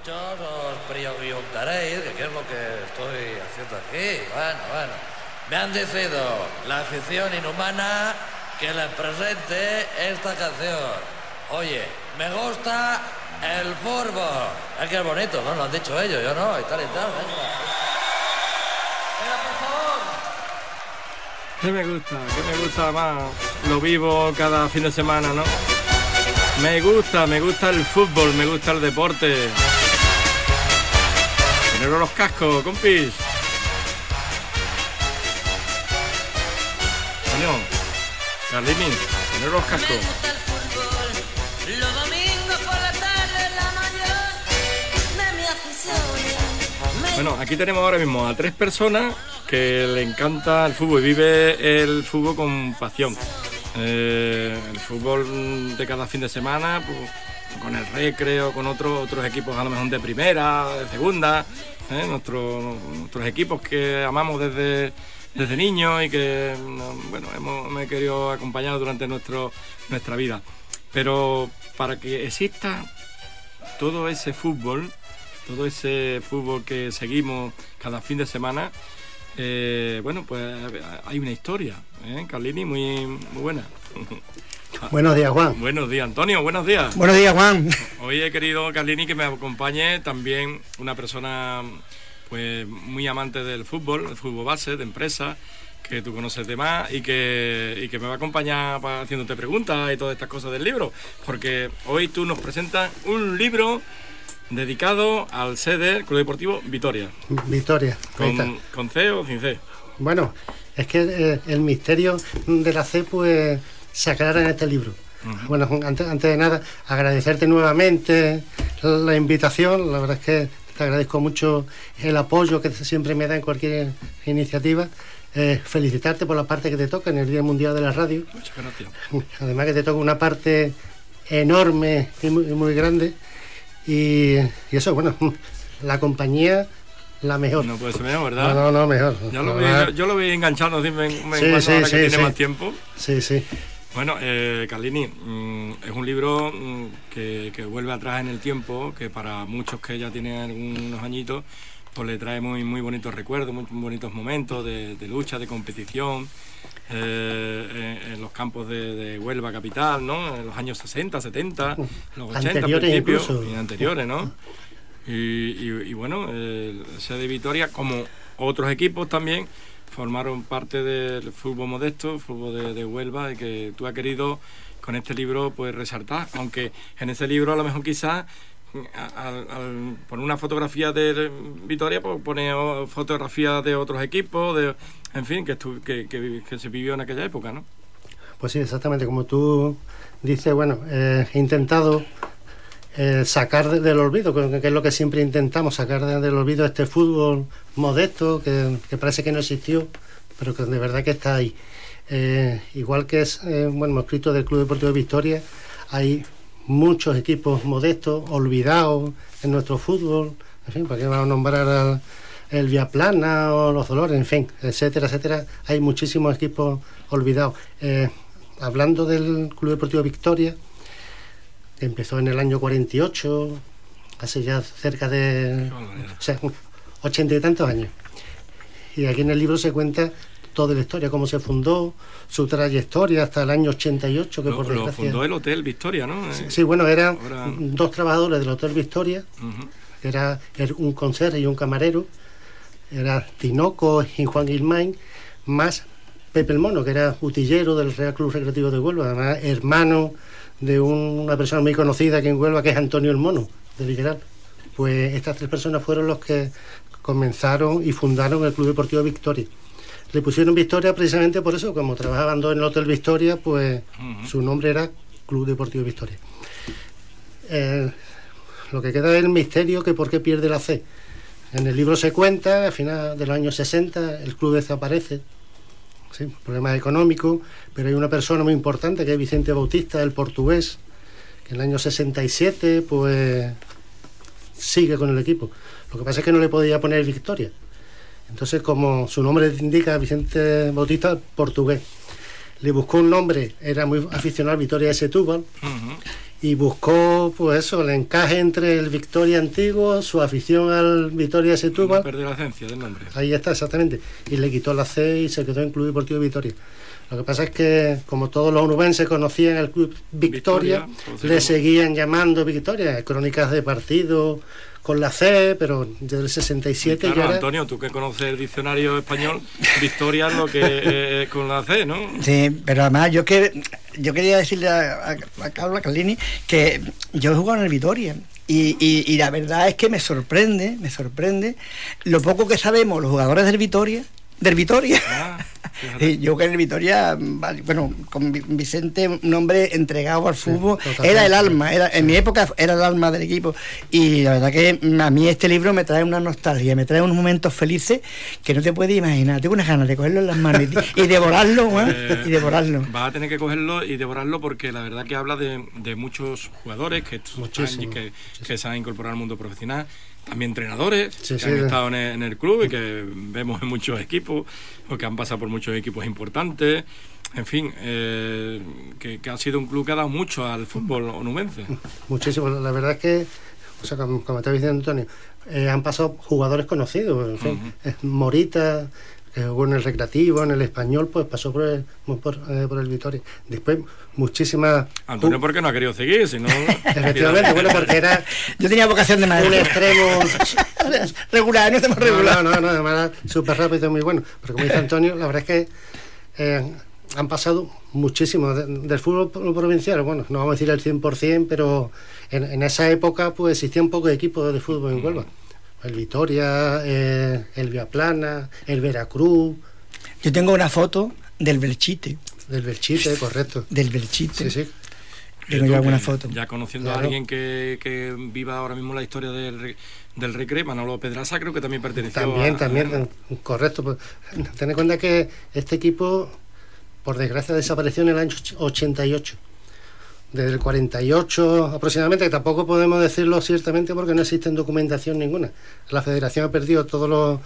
Muchos os preguntaréis de qué es lo que estoy haciendo aquí. Bueno, bueno. Me han decidido la afición inhumana que les presente esta canción. Oye, me gusta el fútbol. Es que es bonito, ¿no? Lo han dicho ellos, yo no, y tal y tal. Venga. ¿Qué me gusta? ¿Qué me gusta más? Lo vivo cada fin de semana, ¿no? Me gusta, me gusta el fútbol, me gusta el deporte. Poneros los cascos, compis. Coño, Carlini, poneros los cascos. Me gusta el fútbol, los domingos por la tarde la mayor de mi afición. Me Bueno, aquí tenemos ahora mismo a tres personas que le encanta el fútbol y vive el fútbol con pasión. Eh, el fútbol de cada fin de semana, pues, con el recreo, con otros otros equipos a lo mejor de primera, de segunda, ¿eh? Nuestros, nuestros equipos que amamos desde, desde niños y que mm, bueno, hemos, me he querido acompañar durante nuestro, nuestra vida. Pero para que exista todo ese fútbol, todo ese fútbol que seguimos cada fin de semana, eh, bueno, pues hay una historia, ¿eh? Carlini, muy buena. Buenos días, Juan. Buenos días, Antonio, buenos días. Buenos días, Juan. Hoy he querido, Carlini, que me acompañe también una persona pues muy amante del fútbol, el fútbol base, de empresa, que tú conoces de más y que, y que me va a acompañar pa- haciéndote preguntas y todas estas cosas del libro. Porque hoy tú nos presentas un libro dedicado al sede del Club Deportivo Vitoria. Con, con C o sin C. Bueno, es que eh, el misterio de la C pues se aclara en este libro. Bueno, antes, antes de nada, agradecerte nuevamente la invitación. La verdad es que te agradezco mucho el apoyo que siempre me da en cualquier iniciativa. Eh, felicitarte por la parte que te toca en el Día Mundial de la Radio. Muchas gracias. Además que te toca una parte enorme y muy, muy grande. Y, y eso, bueno, la compañía, la mejor. No puede ser mejor, ¿verdad? No, no, no, mejor. Ya lo Además, vi, yo lo vi enganchando así, me, me Sí, sí, ahora sí, que tiene más tiempo. Sí, sí. Bueno, eh, Carlini, mm, es un libro mm, que, que vuelve atrás en el tiempo, que para muchos que ya tienen algunos añitos, pues le trae muy, muy bonitos recuerdos, muy bonitos momentos de, de lucha, de competición, eh, en, en los campos de, de Huelva capital, ¿no? En los años 60, 70, los 80 Anteriores incluso. y anteriores, ¿no? Y, y- y bueno, el sede de Vitoria, como otros equipos también, formaron parte del fútbol modesto, fútbol de, Huelva, y que tú has querido con este libro pues resaltar, aunque en ese libro a lo mejor quizás al, poner una fotografía de Vitoria, pues pone fotografías de otros equipos, de, en fin, que, que- que se vivió en aquella época, ¿no? Pues sí, exactamente. Como tú dices, bueno, eh, he intentado eh, sacar de- del olvido, que, es lo que siempre intentamos, sacar de- del olvido este fútbol modesto que, parece que no existió, pero que de verdad que está ahí. Eh, igual que es, eh, bueno, hemos escrito del Club Deportivo de Victoria, hay muchos equipos modestos, olvidados en nuestro fútbol, en fin, ¿para qué vamos a nombrar al el Viaplana o los Dolores, en fin, etcétera, etcétera? Hay muchísimos equipos olvidados. Hablando del Club Deportivo Victoria, empezó en el año 48, hace ya cerca de o sea, ochenta y tantos años. Y aquí en el libro se cuenta toda la historia, cómo se fundó, su trayectoria hasta el año 88, que Lo, por lo fundó el Hotel Victoria, ¿no? Eh, Sí, bueno, eran Ahora- dos trabajadores del Hotel Victoria, que era er- un conserje y un camarero, era Tinoco y Juan Gilmain, más Pepe el Mono, que era utillero del Real Club Recreativo de Huelva, además hermano de un- una persona muy conocida aquí en Huelva, que es Antonio el Mono, de Literal. Pues estas tres personas fueron los que comenzaron y fundaron el Club Deportivo Victoria. Le pusieron Victoria precisamente por eso, como trabajaban dos en el Hotel Victoria, pues su nombre era Club Deportivo Victoria. Eh, lo que queda es el misterio que por qué pierde la C. En el libro se cuenta, a final de los años 60, el club desaparece, ¿sí? problemas económicos, pero hay una persona muy importante que es Vicente Bautista, el portugués, que en el año 67 pues sigue con el equipo. Lo que pasa es que no le podía poner Victoria. Entonces, como su nombre indica, Vicente Bautista, portugués. Le buscó un nombre, era muy aficionado a Victoria de Setúbal. Y buscó pues eso, el encaje entre el Victoria antiguo, su afición al Victoria No Setúbal. perder la esencia del nombre. Ahí está, exactamente. Y le quitó la C y se quedó en Club Deportivo Victoria. Lo que pasa es que, como todos los onubenses conocían el Club Victoria, Victoria, pues, le seguían llamando Victoria. Crónicas de partido con la C, pero desde el 67 Claro, ya era... Antonio, tú que conoces el diccionario español, Victoria es lo que eh, con la C, ¿no? Sí, pero además yo que yo quería decirle a, a, a Carlos a Carlini que yo he jugado en el Vitoria y, y- y la verdad es que me sorprende, me sorprende lo poco que sabemos los jugadores del Vitoria, del Vitoria. Ah, yo que en el Vitoria, bueno, con Vi- Vicente, un hombre entregado al fútbol, era el alma, era, en mi época era el alma del equipo. Y la verdad que a mí este libro me trae una nostalgia, me trae unos momentos felices que no te puedes imaginar. Tengo unas ganas de cogerlo en las manos y, y devorarlo, weón, Eh, y devorarlo. Vas a tener que cogerlo y devorarlo porque la verdad que habla de, de muchos jugadores que, Muchísimo, que, que se han incorporado al mundo profesional, también entrenadores Sí, que sí. han estado en el, en el club y que vemos en muchos equipos o que han pasado por muchos equipos importantes. En fin, eh, que, que ha sido un club que ha dado mucho al fútbol onubense. Muchísimo. La verdad es que, o sea, como, como diciendo Antonio, eh, han pasado jugadores conocidos. En fin, Eh, Morita, que jugó en el Recreativo, en el Español, pues pasó por el, por, eh, por el Vitoria. Después, muchísimas. Antonio, ¿por qué no ha querido seguir? Si no, Efectivamente, bueno, porque era Yo tenía vocación de un maestro. extremo. regular, no estamos regular. no, no, no, además súper rápido y muy bueno. Pero como dice Antonio, la verdad es que eh, han pasado muchísimo de- del fútbol pro- provincial. Bueno, no vamos a decir el 100%, pero en, en esa época pues existía un poco de equipos de fútbol en Huelva. El Vitoria, eh, el Viaplana, el Veracruz, Yo tengo una foto del Belchite, del Belchite, correcto. del Belchite. Sí, sí. Tengo yo alguna foto. Ya conociendo Claro. a alguien que, que viva ahora mismo la historia del, del Recre, Manolo Pedraza creo que también perteneció También, a- también, a- correcto. Pues, ten en cuenta que este equipo, por desgracia, desapareció en el año 88. Desde el 48 aproximadamente, que tampoco podemos decirlo ciertamente porque no existe documentación ninguna. La federación ha perdido todos los,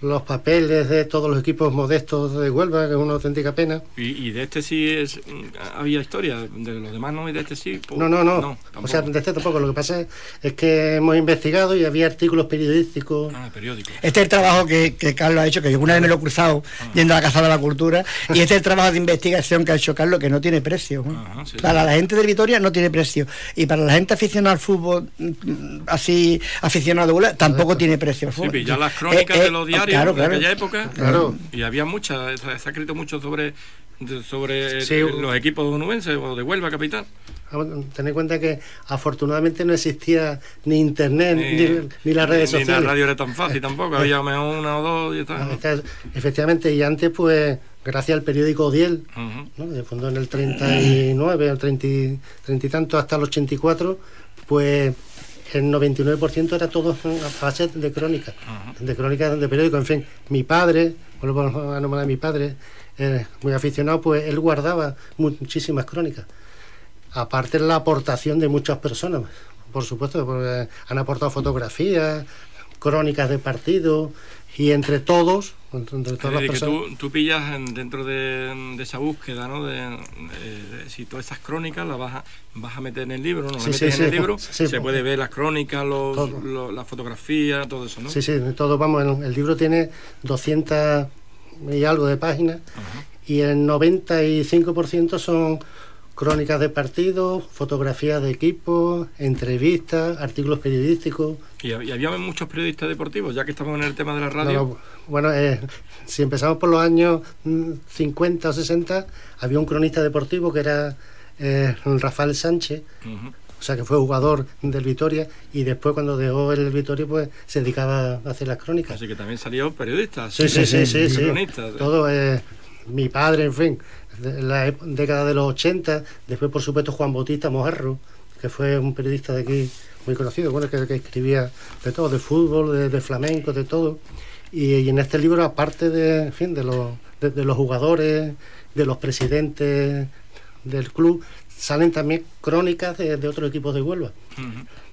los papeles de todos los equipos modestos de Huelva, que es una auténtica pena. Y, y de este sí es, había historia, de los demás no, y de este sí. pues, No, no, no. o sea, de este tampoco. Lo que pasa es, es que hemos investigado y había artículos periodísticos. Ah, periódico. Este es el trabajo que, que Carlos ha hecho, que yo una vez me lo he cruzado yendo a la Casa de la Cultura, y este es el trabajo de investigación que ha hecho Carlos, que no tiene precio. ¿no? Ajá, sí, para la gente de Vitoria no tiene precio. Y para la gente aficionada al fútbol, mm, así aficionado de bola, tampoco tiene precio. Sí, pillar las crónicas Eh, eh, de los diarios claro, claro. aquella época. Claro. Y había muchas, se ha escrito mucho sobre, sobre Sí. los equipos onubenses o de Huelva, capital. Vamos, Ten en cuenta que afortunadamente no existía ni internet ni, ni las redes ni sociales. la radio era tan fácil tampoco, había una o dos y está. Ah, Efectivamente, y antes, pues, gracias al periódico Odiel, Ujú. ¿no? que fundó en el 39, el 30, y- 30 y tanto, hasta el 84, pues el 99% era todo a base de crónicas, de crónicas de periódico. En fin, mi padre, vuelvo a nombrar a mi padre, eh, muy aficionado, pues él guardaba muchísimas crónicas. Aparte la aportación de muchas personas, por supuesto, porque han aportado fotografías, crónicas de partidos, y entre todos, entre, todas las personas... tú, tú pillas en- dentro de, de esa búsqueda, ¿no? De, si todas esas crónicas las vas a, vas a meter en el libro, ¿no? Las Sí, metes sí, en sí. el libro, se puede ver las crónicas, los, los- las fotografías, todo eso, ¿no? Sí, sí, todo, vamos, el, el libro tiene 200 y algo de páginas y el 95% son crónicas de partidos, fotografías de equipos, entrevistas, artículos periodísticos. Y, hab- y había muchos periodistas deportivos, ya que estamos en el tema de la radio. no, bueno, eh, si empezamos por los años mm, 50 o 60, había un cronista deportivo que era eh, Rafael Sánchez, o sea que fue jugador del Vitoria y después cuando dejó el Vitoria pues se dedicaba a hacer las crónicas. Así que también salió periodistas. Sí, sí, sí, sí, sí. cronistas. Todo, eh, mi padre, en fin, de la década de los 80, después por supuesto Juan Bautista Mojarro, que fue un periodista de aquí muy conocido, bueno, que, que escribía de todo, de fútbol, de, de flamenco, de todo. Y, y en este libro, aparte de, en fin, de, los, de, de los jugadores, de los presidentes del club, salen también crónicas de, de otros equipos de Huelva.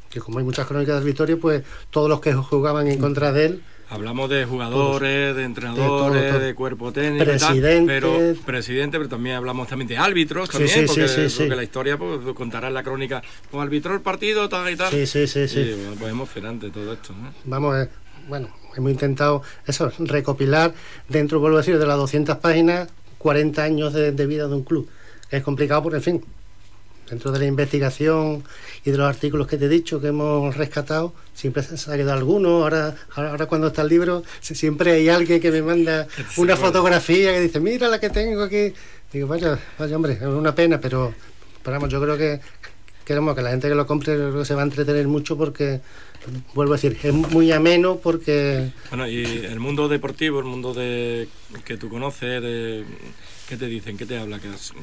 Que como hay muchas crónicas del Victoria, pues todos los que jugaban en contra de él Hablamos de jugadores, de entrenadores, de, todo, todo. cuerpo técnico, y tal, pero presidente, pero también hablamos también de árbitros, Sí, también, sí, porque, sí, porque la historia pues, contará en la crónica, como arbitró el partido, tal y tal. Sí, sí, sí, sí. Bueno, pues emocionante todo esto. ¿no? Vamos, eh, bueno, hemos intentado eso, recopilar dentro, vuelvo a decir, de las 200 páginas, 40 años de, de vida de un club. Es complicado, porque, en fin, dentro de la investigación y de los artículos que te he dicho que hemos rescatado, siempre se ha quedado alguno. Ahora, ahora, cuando está el libro, si- siempre hay alguien que me manda una fotografía que dice, mira la que tengo aquí. Digo, vaya, vaya hombre, es una pena, pero, pero vamos, yo creo que queremos que la gente que lo compre creo que se va a entretener mucho porque, vuelvo a decir, es muy ameno porque Bueno, y el mundo deportivo, el mundo de que tú conoces, de, ¿qué te dicen? ¿Qué te habla? Que es,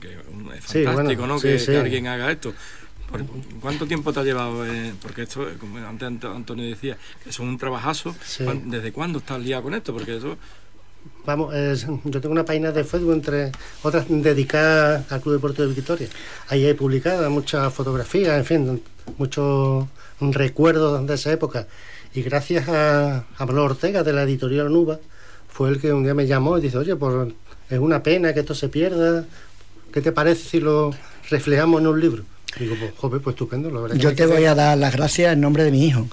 que es Sí, fantástico, bueno, ¿no? sí, que, sí. que alguien haga esto. ¿Cuánto tiempo te ha llevado? eh, porque esto, como antes Ant- Antonio decía, que es un trabajazo. Sí. ¿Cuán- ¿Desde cuándo estás liado con esto? Porque eso, Vamos, es- yo tengo una página de Facebook, entre otras dedicada al Club Deportivo de Victoria. Ahí hay publicadas muchas fotografías, en fin, muchos recuerdos de esa época. Y gracias a, a Manolo Ortega de la editorial Nuba, fue el que un día me llamó y dice, oye, pues es una pena que esto se pierda. ¿Qué te parece si lo reflejamos en un libro? Digo, pues, joder, pues estupendo. La verdad que Yo te voy a dar las gracias en nombre de mi hijo.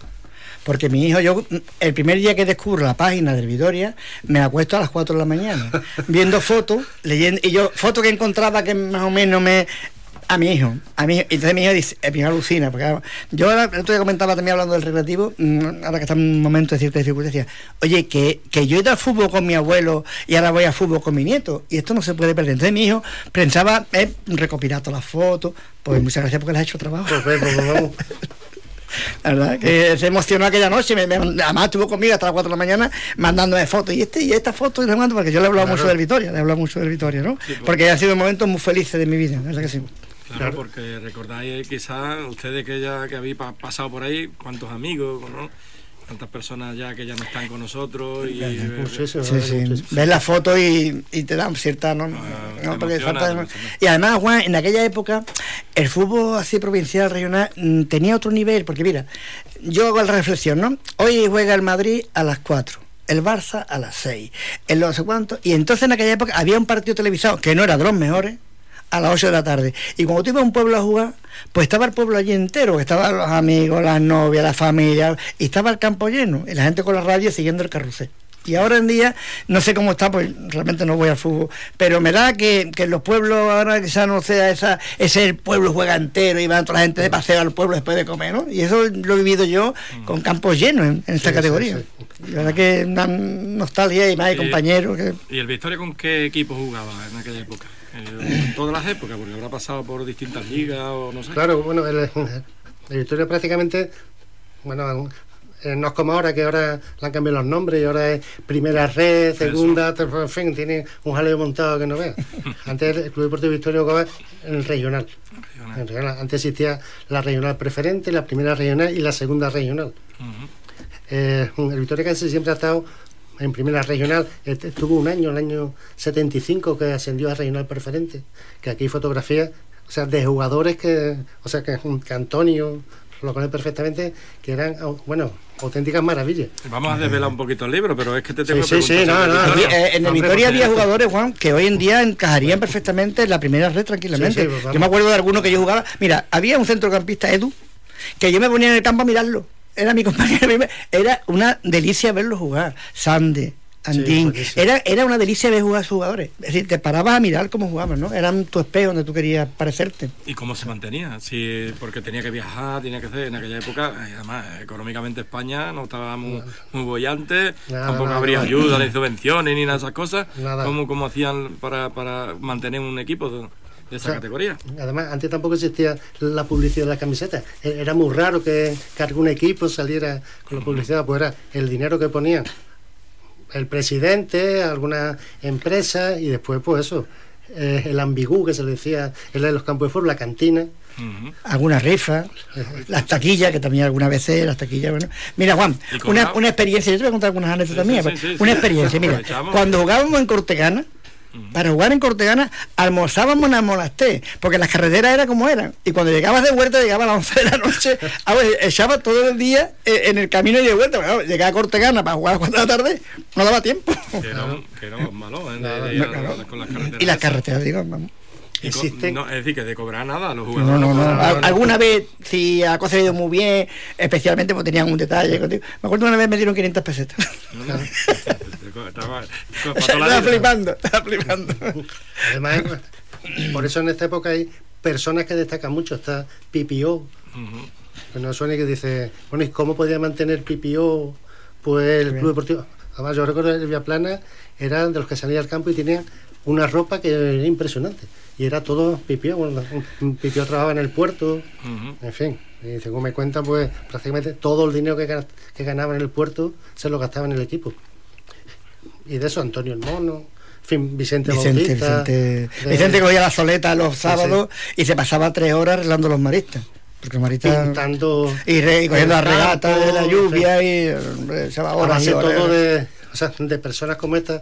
Porque mi hijo, yo, el primer día que descubro la página del Vitoria, me acuesto a las 4 de la mañana, viendo fotos, leyendo, y yo, fotos que encontraba que más o menos me. A mi hijo, a mi hijo. Y entonces mi hijo dice, eh, mi hijo alucina, porque yo ahora, el otro día comentaba también hablando del recreativo, mm, ahora que está en un momento de cierta dificultad, decía, oye, que, que yo he ido al fútbol con mi abuelo y ahora voy a fútbol con mi nieto, y esto no se puede perder. Entonces mi hijo pensaba eh, recopilar todas las fotos, pues muchas gracias porque le has hecho trabajo. Pues, pues, pues, vamos. La verdad que se emocionó aquella noche, me- me- además estuvo conmigo hasta las 4 de la mañana mandándome fotos, y este y esta foto, y cuánto, porque yo le he hablado Claro. mucho del Vitoria, le he hablado mucho del Vitoria, ¿no? Sí, pues. Porque han sido momentos muy felices de mi vida, ¿verdad que sí? claro, Claro. porque recordáis quizás ustedes que ya que habéis pa- pasado por ahí, cuántos amigos, ¿no? Tantas personas ya que ya no están con nosotros y eh, Sí, la sí. muchísimo. Ves la foto y, y te dan cierta... ¿no? Ah, No, falta- y además, Juan, en aquella época, el fútbol así provincial, regional, mm, tenía otro nivel, porque mira, yo hago la reflexión, ¿no? Hoy juega el Madrid a las 4. El Barça a las 6, el no sé cuánto. Y entonces en aquella época había un partido televisado que no era de los mejores, a las 8 de la tarde. Y cuando tú ibas a un pueblo a jugar, pues estaba el pueblo allí entero, estaban los amigos, las novias, la familia, y estaba el campo lleno, y la gente con la radio siguiendo el carrusel. Y ahora en día, no sé cómo está, pues realmente no voy al fútbol, pero me da que, que en los pueblos ahora quizás no sea esa, ese el pueblo juega entero y va toda la gente de paseo al pueblo después de comer, ¿no? Y eso lo he vivido yo con campos llenos en, en esta Sí, categoría. sí. La verdad que una nostalgia y más Y- compañeros que... ¿Y el Victoria con qué equipo jugaba en aquella época? Eh, en todas las épocas, porque habrá pasado por distintas ligas o no sé. Claro, bueno, el, el Victoria prácticamente, bueno, eh, no es como ahora, que ahora le han cambiado los nombres y ahora es primera red, segunda, ter- en fin, tiene un jaleo montado que no veas. Antes el Club Deportivo Victoria jugaba en el regional. En regional. Antes existía la regional preferente, la primera regional y la segunda regional. Ujú. Eh, el Victoria casi siempre ha estado en primera regional. Este- Estuvo un año, el año 75, que ascendió a regional preferente. Que aquí hay fotografías, o sea, de jugadores que, o sea, que, que Antonio lo conoce perfectamente, que eran, bueno, auténticas maravillas. Vamos a desvelar un poquito el libro, pero es que te tengo Sí, que sí, preguntar sí, sobre no, el no, Victoria. Eh, en el Hombre, Victoria había jugadores, Juan, que hoy en día encajarían perfectamente en la primera red tranquilamente. Sí, sí, pues yo me acuerdo de alguno que yo jugaba. Mira, había un centrocampista, Edu, que yo me ponía en el campo a mirarlo. Era mi compañero. Era una delicia verlo jugar. Sande, Andín. era, era una delicia ver jugar a sus jugadores. Es decir, te parabas a mirar cómo jugaban, ¿no? Eran tu espejo donde tú querías parecerte. ¿Y cómo se mantenía? Sí, porque tenía que viajar, tenía que hacer en aquella época, eh, además, económicamente España no estaba muy, muy bollante, Nada, tampoco nada, habría nada. ayuda, ni subvenciones, ni nada de esas cosas. Nada. ¿Cómo, cómo hacían para, para mantener un equipo de, esa O sea, categoría? Además, antes tampoco existía la publicidad de las camisetas. E- Era muy raro que, que algún equipo saliera con la publicidad, pues era el dinero que ponían el presidente, alguna empresa y después, pues eso, eh, el ambigú que se le decía en los campos de fútbol, la cantina. Ujú. algunas rifas, las taquillas, que también alguna vez las taquillas, bueno. Mira, Juan, una, una experiencia, yo te voy a contar algunas anécdotas Sí, mías, sí, sí, una sí. experiencia, mira, cuando jugábamos en Cortegana, Para jugar en Cortegana almorzábamos en el monasterio, porque las carreteras eran como eran. Y cuando llegabas de vuelta, llegaba a las 11 de la noche, a ver, echaba todo el día eh, en el camino y de vuelta. Bueno, llegaba a Cortegana para jugar a las 4 de la tarde, no daba tiempo. Que éramos, malos ¿eh? de- Nada, de ir a- claro. con las carreteras. Y las carreteras, digo, vamos. Existen- no, es decir, que de cobrar nada a los No, jugadores. no, no. nada. Alguna vez, si la cosa ha ido muy bien, especialmente pues tenían un detalle contigo. Me acuerdo una vez me dieron 500 pesetas. Estaba- flipando, estaba flipando. Además, por eso en esta época hay personas que destacan mucho. Está PPO, Ujú. que no suene que dice, bueno, ¿y cómo podía mantener PPO pues el Club Deportivo? Además, yo recuerdo que el Viaplana era de los que salía al campo y tenían una ropa que era impresionante. Y era todo PPO. Bueno, PPO trabajaba en el puerto, Ujú. en fin. Y según me cuentan, pues prácticamente todo el dinero que, que ganaba en el puerto se lo gastaba en el equipo. Y de eso Antonio el Mono, en fin, Vicente, Vicente, Bautista. Vicente, de- Vicente cogía la soleta los Sí, sábados y se pasaba tres horas arreglando los maristas. Porque los maristas. pintando Y, re- y cogiendo la el regata campo, de la lluvia y hombre, se va a horas y horas. todo de, o sea, de personas como estas,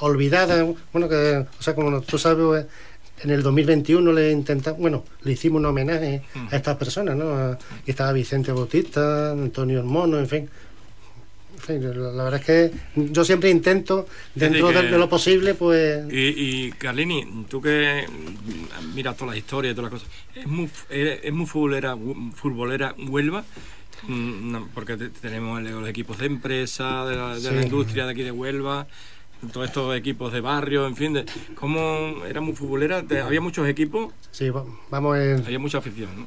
olvidadas, bueno, que, o sea, como tú sabes, pues, en el 2021 le intentamos, bueno, le hicimos un homenaje a estas personas, ¿no? A- estaba Vicente Bautista, Antonio el Mono, en fin. En fin, la, la verdad es que yo siempre intento, dentro que- de, de lo posible, pues... Y, y Carlini, tú que mm, miras todas las historias y todas las cosas, ¿es muy, es, es muy futbolera, futbolera Huelva? Mm, no, porque te- tenemos los equipos de empresa, de la, de la industria de aquí de Huelva, todos estos equipos de barrio, en fin, de, ¿cómo era muy futbolera? Había muchos equipos, Sí, va- vamos en, había mucha afición, ¿no?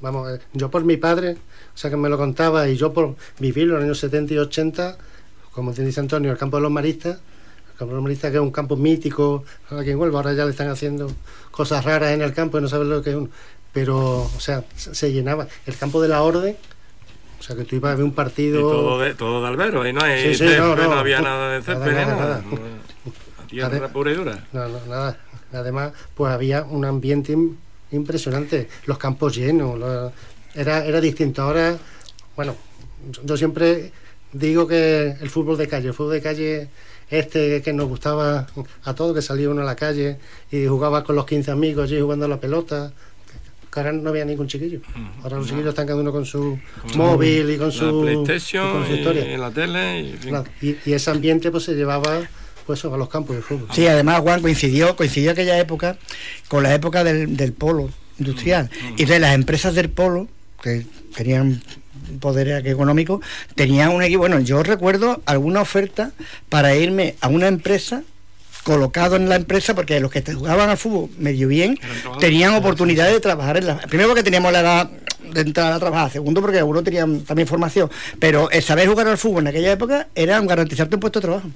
Vamos, eh, yo por mi padre, o sea que me lo contaba, y yo por vivirlo en los años 70 y 80, como te dice Antonio, el campo de los maristas, el campo de los maristas que es un campo mítico aquí en Huelva, ahora ya le están haciendo cosas raras en el campo y no sabes lo que es uno. Pero, o sea, se, se llenaba. El campo de la Orden, o sea que tú ibas a ver un Y partido... todo de, todo de albero, ahí no hay Sí, sí, césped, no, no. había nada de césped, nada, nada. nada. La tierra pura y dura. No, no, nada. Además, pues había un ambiente im- impresionante, los campos llenos, era, era distinto. Ahora, bueno, yo- yo siempre digo que el fútbol de calle, el fútbol de calle este que nos gustaba a todos, que salía uno a la calle y jugaba con los 15 amigos allí jugando a la pelota, que ahora no había ningún chiquillo. Ahora los chiquillos están cada uno con su Con móvil y con la su, y PlayStation con su y, historia. la tele. Y, en fin. Claro, Y, y ese ambiente pues se llevaba pues a los campos de fútbol. Sí, además, Juan, coincidió, coincidió aquella época con la época del, del polo industrial. Mm, Y de las empresas del polo, que tenían poder económico, tenían un equipo. Bueno, yo recuerdo alguna oferta para irme a una empresa colocado en la empresa porque los que te- jugaban al fútbol medio bien tenían oportunidad de trabajar en la primero porque teníamos la edad de entrar a trabajar segundo porque algunos tenían también formación pero el saber jugar al fútbol en aquella época era garantizarte un puesto de trabajo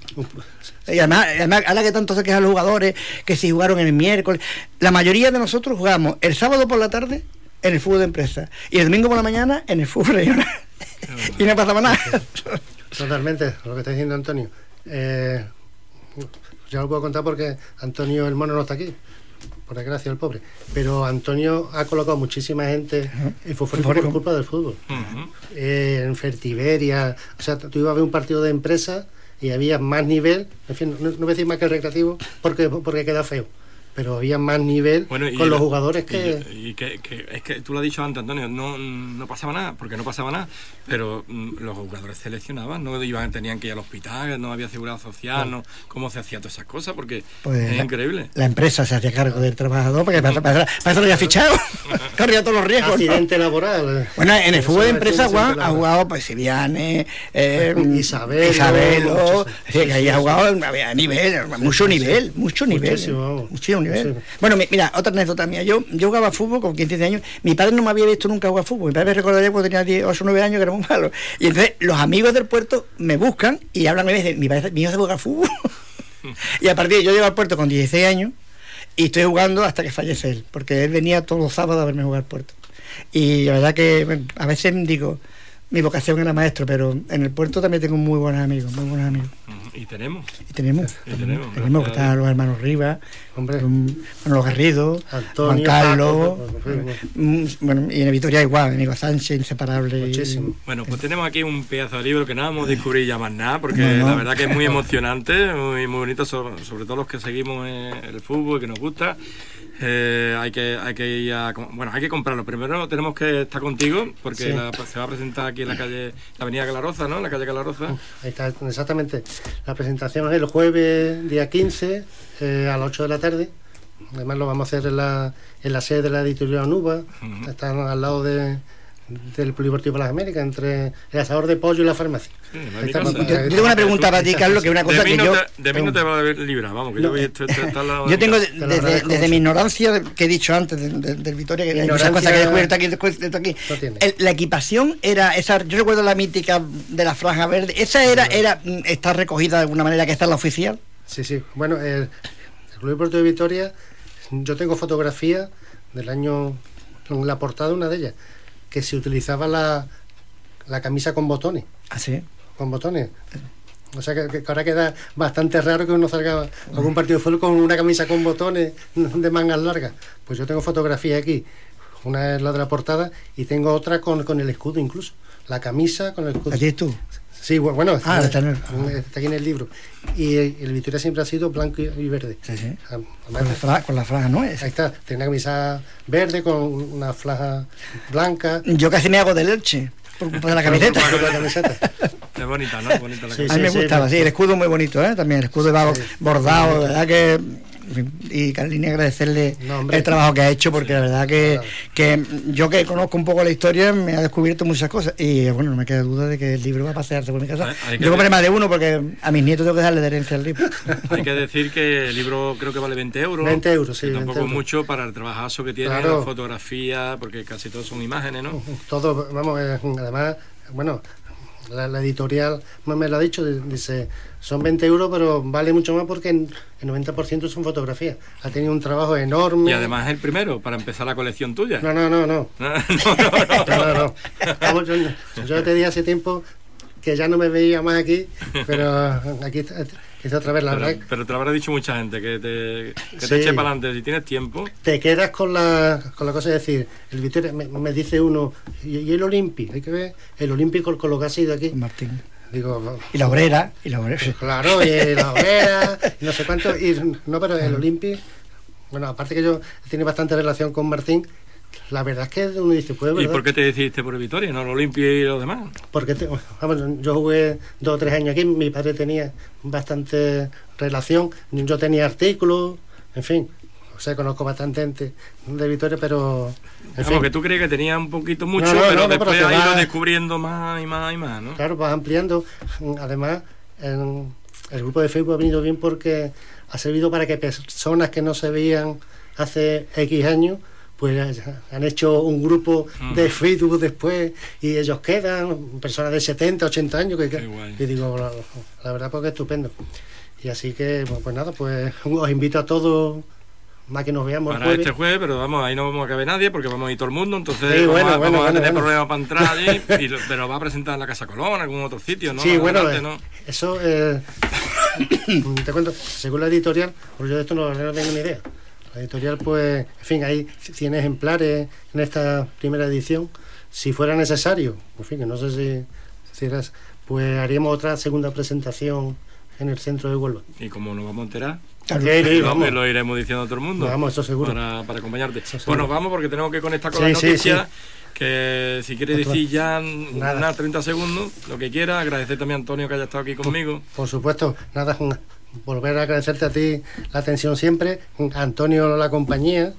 y además, además, ahora que tanto se quejan los jugadores, que si jugaron el miércoles, la mayoría de nosotros jugamos el sábado por la tarde en el fútbol de empresa y el domingo por la mañana en el fútbol regional. y no pasaba nada. Totalmente, lo que está diciendo Antonio. Eh, ya lo puedo contar porque Antonio el mono no está aquí, por desgracia el pobre. Pero Antonio ha colocado muchísima gente en fútbol por culpa del fútbol. Eh, en Fertiberia, o sea, tú ibas a ver un partido de empresa y había más nivel, en fin, no, no voy a decir más que el recreativo porque, porque queda feo, pero había más nivel Bueno, y con los jugadores y- que... Y, que, que- es que tú lo has dicho antes, Antonio, no, no pasaba nada, porque no pasaba nada, pero mm, los jugadores seleccionaban, no iban, tenían que ir al hospital, no había seguridad social, no, cómo se hacía todas esas cosas, porque Pues es la- increíble. La empresa se hacía cargo del trabajador porque para, para, para eso lo había fichado. Corría todos los riesgos. ¿no? Accidente laboral. Bueno, en el fútbol de es empresa, Juan, ha jugado pues Siviane, eh, Isabelo, Isabelo, que ahí ha jugado había nivel, mucho sí, nivel, sí. mucho nivel. Muchísimo, vamos. Muchísimo. Bueno, mi- mira, otra anécdota mía. Yo, yo jugaba fútbol con 15 años. Mi padre no me había visto nunca jugar fútbol. Mi padre me recordaría cuando tenía 10, 8 o 9 años que era muy malo. Y entonces los amigos del puerto me buscan y hablan me dicen, mi, padre, mi hijo sabe jugar fútbol. y a partir de yo llego al puerto con 16 años y estoy jugando hasta que fallece él, porque él venía todos los sábados a verme jugar al puerto. Y la verdad que bueno, a veces digo, mi vocación era maestro, pero en el puerto también tengo muy buenos amigos, muy buenos amigos. Y tenemos. Y tenemos, Y tenemos, tenemos, que están los hermanos Rivas, Hombre. Manolo Garrido, Antonio, Juan Carlos, Paco, bueno, y en Vitoria igual, amigo Sánchez, inseparable. Muchísimo. Bueno, pues tenemos aquí un pedazo de libro que no vamos a descubrir ya más nada, porque No, no. la verdad que es muy emocionante, muy, muy bonito, sobre, sobre todo los que seguimos el fútbol y que nos gusta. Eh, hay que hay que ir a, bueno hay que comprarlo primero tenemos que estar contigo porque Sí. la- se va a presentar aquí en la calle la avenida Galaroza no la calle Galaroza Ahí está, exactamente. La presentación es el jueves, día 15, eh, a las 8 de la tarde. Además lo vamos a hacer en la, en la sede de la editorial Anuba. Ujú. Están al lado de, del Polideportivo de las Américas, entre el asador de pollo y la farmacia. Sí, estamos. Yo, yo tengo una pregunta para ti, Carlos, que es una cosa de que no yo... te, de mí no te va a librar vamos que yo No, de tengo, de- desde, mi ignorancia de- que he dicho antes de- de- del Vitoria, que hay muchas Ignorancia cosas que he descubierto aquí, descubierto aquí. El- la equipación era esa, yo recuerdo la mítica de la franja verde, esa era, era mm, está recogida de alguna manera que está en la oficial. Sí, sí. Bueno, el, el Club Deportivo de Vitoria, yo tengo fotografía del año, la portada una de ellas, que se utilizaba la, la camisa con botones. Así. con botones. O sea que, que ahora queda bastante raro que uno salga a algún partido de fútbol con una camisa con botones de mangas largas. Pues yo tengo fotografía aquí. Una es la de la portada y tengo otra con, con el escudo incluso. La camisa con el escudo. Allí tú. Sí, bu- bueno, Ah, está, está en el- está aquí en el libro. Y el, el Victoria siempre ha sido blanco y, verde. Sí, sí. Además, Con la, fra- con la franja, ¿no? Es- ahí está, tiene una camisa verde con una flaja blanca. Yo casi me hago del Elche, por culpa de la camiseta. La camiseta. es bonita no bonita la Sí. A mí me sí, gustaba, sí. el escudo muy bonito, ¿eh? También el escudo va bordado, de verdad que... Y Carlini agradecerle No, hombre. el trabajo que ha hecho, porque la verdad que, Claro. que yo que conozco un poco la historia me ha descubierto muchas cosas. Y bueno, no me queda duda de que el libro va a pasearse por mi casa. Hay- hay que Yo compré más de uno porque a mis nietos tengo que darle de herencia el libro. Hay que decir que el libro creo que vale 20 euros. 20 euros, sí, Que 20 tampoco euros. mucho para el trabajazo que tiene, Claro. la fotografía, porque casi todos son imágenes, ¿no? Todo, vamos, además, bueno, la, la editorial me, me lo ha dicho, di- dice, son 20 euros, pero vale mucho más porque el 90% son fotografías. Ha tenido un trabajo enorme. Y además es el primero para empezar la colección tuya. No, no, no, no. No, no, no. No, no, no. Vamos, yo, yo te di hace tiempo que ya no me veía más aquí, pero aquí está otra vez la verdad. Pero, pero te lo habrá dicho mucha gente, que te, que Sí. te eche para adelante si tienes tiempo. Te quedas con la, con la cosa de decir, el Victoria, me, me dice uno, y, y el Olympi, hay que ver, el Olímpico con lo que ha sido aquí. Martín. Digo, Y la obrera, y la obrera. Pues claro, y la hoguera, y no sé cuánto. Y, no, pero el Olympi, bueno, aparte que yo tiene bastante relación con Martín, la verdad es que uno dice, pues, ¿Y por qué te decidiste por el Vitoria, no el Olimpia y los demás? Porque te- vamos, yo jugué dos o tres años aquí, mi padre tenía bastante relación, yo tenía artículos, en fin. O sea, conozco bastante gente de Vitoria, pero. En Vamos, fin, que tú crees que tenía un poquito mucho, No, no, pero no, después pero te ha ido descubriendo más y más y más, ¿no? Claro, vas ampliando. Además, en- el grupo de Facebook ha venido bien porque ha servido para que personas que no se veían hace X años, pues han hecho un grupo de Facebook después y ellos quedan, personas de 70, 80 años. Que, y digo, la, la verdad, pues que estupendo. Y así que, pues, pues nada, pues os invito a todos, más que nos veamos el Para jueves. este jueves, pero vamos, ahí no vamos a caber nadie porque vamos a ir todo el mundo, entonces Sí, vamos, bueno, a, bueno, vamos a bueno, tener bueno. problemas para entrar allí, y lo- pero va a presentar en la Casa Colón, en algún otro sitio, ¿no? Sí, bueno, eh, ¿no? eso, eh, te cuento, según la editorial, porque yo de esto no, no tengo ni idea. La editorial, pues, en fin, hay 100 ejemplares en esta primera edición. Si fuera necesario, en fin, que no sé si, si eras, pues haríamos otra segunda presentación en el centro de Huelva. Y como nos vamos a enterar. Sí, lo, vamos. lo iremos diciendo a todo el mundo. Vamos, eso seguro. Para, para acompañarte. Eso seguro. Bueno, vamos porque tenemos que conectar con Sí, las sí, noticias. sí. Que si quieres Otra- decir ya Nada. unas 30 segundos, lo que quiera. Agradecer también a Antonio que haya estado aquí conmigo. Por supuesto, nada, volver a agradecerte a ti la atención siempre, a Antonio la compañía,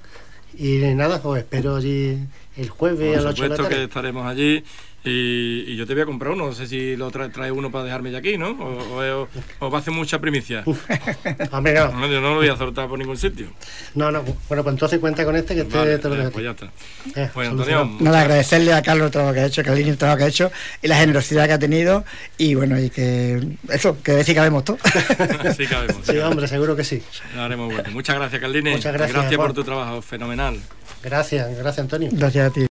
y nada, os espero allí el jueves a Por las 8 de la supuesto que tarde. estaremos allí. Y, y yo te voy a comprar uno. No sé si lo trae, trae uno para dejarme ya aquí, ¿no? O, o- o va a hacer mucha primicia. Hombre, no, No, yo no lo voy a soltar por ningún sitio. no, no, bueno, pues entonces cuenta con este que este Vale, te lo eh, dejo. pues ya está. Eh, Pues. Antonio, Nada, agradecerle a Carlos el trabajo que ha hecho, a Carlini el trabajo que ha hecho y la generosidad que ha tenido y bueno, y que eso, que decir que cabemos todos. sí cabemos. Sí, hombre, seguro que sí. Haremos. Muchas gracias, Carline. Muchas gracias, Gracias por tu trabajo, fenomenal. Gracias, gracias Antonio. Gracias a ti.